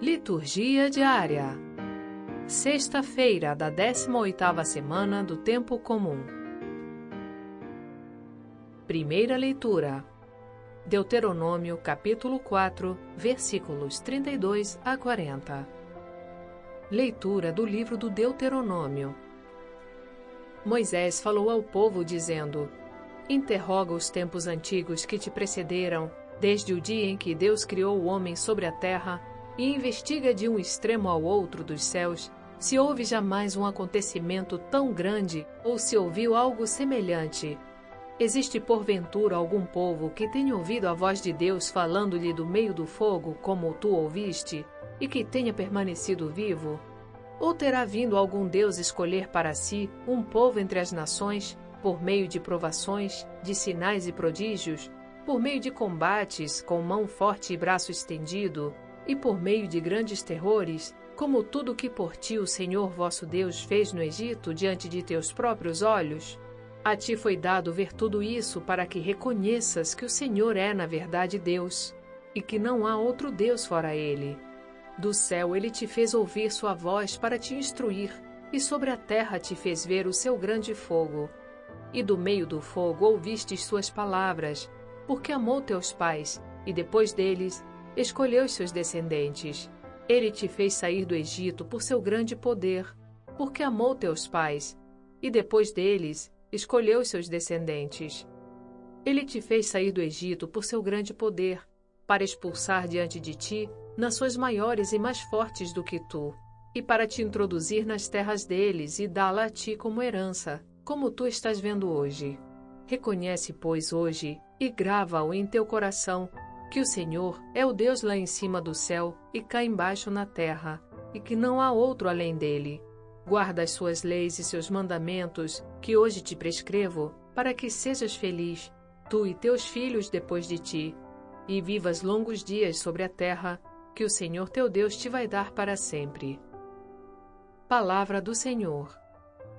Liturgia diária. Sexta-feira da 18ª semana do tempo comum. Primeira leitura. Deuteronômio, capítulo 4, versículos 32 a 40. Leitura do livro do Deuteronômio. Moisés falou ao povo dizendo: Interroga os tempos antigos que te precederam, desde o dia em que Deus criou o homem sobre a terra e investiga de um extremo ao outro dos céus se houve jamais um acontecimento tão grande ou se ouviu algo semelhante. Existe porventura algum povo que tenha ouvido a voz de Deus falando-lhe do meio do fogo, como tu ouviste, e que tenha permanecido vivo? Ou terá vindo algum Deus escolher para si um povo entre as nações, por meio de provações, de sinais e prodígios, por meio de combates, com mão forte e braço estendido, e por meio de grandes terrores, como tudo que por ti o Senhor vosso Deus fez no Egito diante de teus próprios olhos? A ti foi dado ver tudo isso para que reconheças que o Senhor é, na verdade, Deus, e que não há outro Deus fora ele. Do céu ele te fez ouvir sua voz para te instruir, e sobre a terra te fez ver o seu grande fogo. E do meio do fogo ouvistes suas palavras, porque amou teus pais, e depois deles escolheu os seus descendentes. Ele te fez sair do Egito por seu grande poder, porque amou teus pais, e depois deles escolheu os seus descendentes. Ele te fez sair do Egito por seu grande poder, para expulsar diante de ti nações maiores e mais fortes do que tu, e para te introduzir nas terras deles e dá-la a ti como herança, como tu estás vendo hoje. Reconhece, pois, hoje e grava-o em teu coração que o Senhor é o Deus lá em cima do céu e cá embaixo na terra, e que não há outro além dele. Guarda as suas leis e seus mandamentos, que hoje te prescrevo, para que sejas feliz, tu e teus filhos depois de ti, e vivas longos dias sobre a terra, que o Senhor teu Deus te vai dar para sempre. Palavra do Senhor.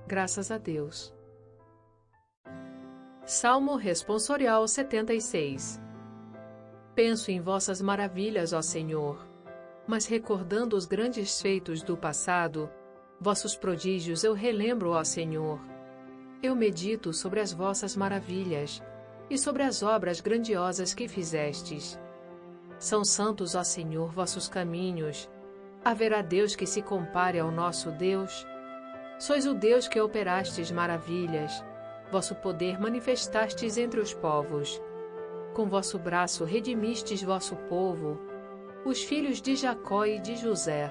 Graças a Deus. Salmo Responsorial 76 Penso em vossas maravilhas, ó Senhor. Mas recordando os grandes feitos do passado, vossos prodígios eu relembro, ó Senhor. Eu medito sobre as vossas maravilhas e sobre as obras grandiosas que fizestes. São santos, ó Senhor, vossos caminhos. Haverá Deus que se compare ao nosso Deus? Sois o Deus que operastes maravilhas. Vosso poder manifestastes entre os povos. Com vosso braço redimistes vosso povo, os filhos de Jacó e de José.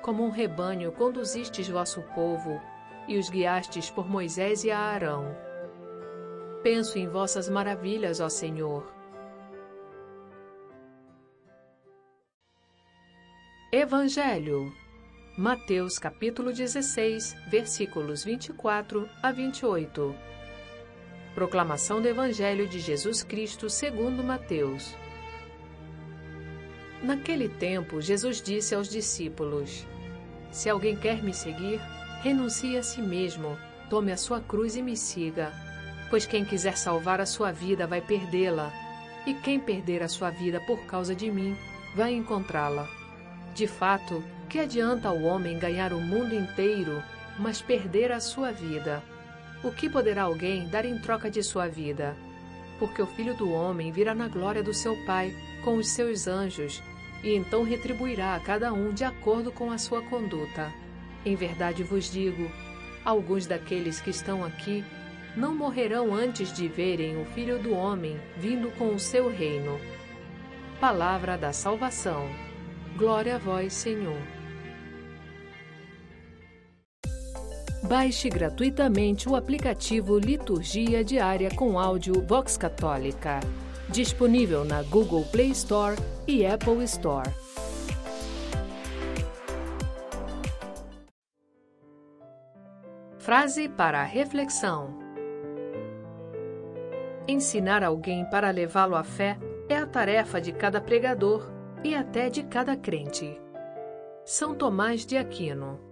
Como um rebanho conduzistes vosso povo, e os guiastes por Moisés e a Arão. Penso em vossas maravilhas, ó Senhor. Evangelho. Mateus capítulo 16, versículos 24 a 28. Proclamação do Evangelho de Jesus Cristo segundo Mateus. Naquele tempo, Jesus disse aos discípulos: Se alguém quer me seguir, renuncie a si mesmo, tome a sua cruz e me siga. Pois quem quiser salvar a sua vida vai perdê-la, e quem perder a sua vida por causa de mim vai encontrá-la. De fato, que adianta o homem ganhar o mundo inteiro, mas perder a sua vida? O que poderá alguém dar em troca de sua vida? Porque o filho do homem virá na glória do seu Pai com os seus anjos, e então retribuirá a cada um de acordo com a sua conduta. Em verdade vos digo: alguns daqueles que estão aqui não morrerão antes de verem o Filho do Homem vindo com o seu reino. Palavra da Salvação. Glória a vós, Senhor. Baixe gratuitamente o aplicativo Liturgia Diária com áudio Vox Católica, disponível na Google Play Store e Apple Store. Frase para a reflexão: Ensinar alguém para levá-lo à fé é a tarefa de cada pregador e até de cada crente. São Tomás de Aquino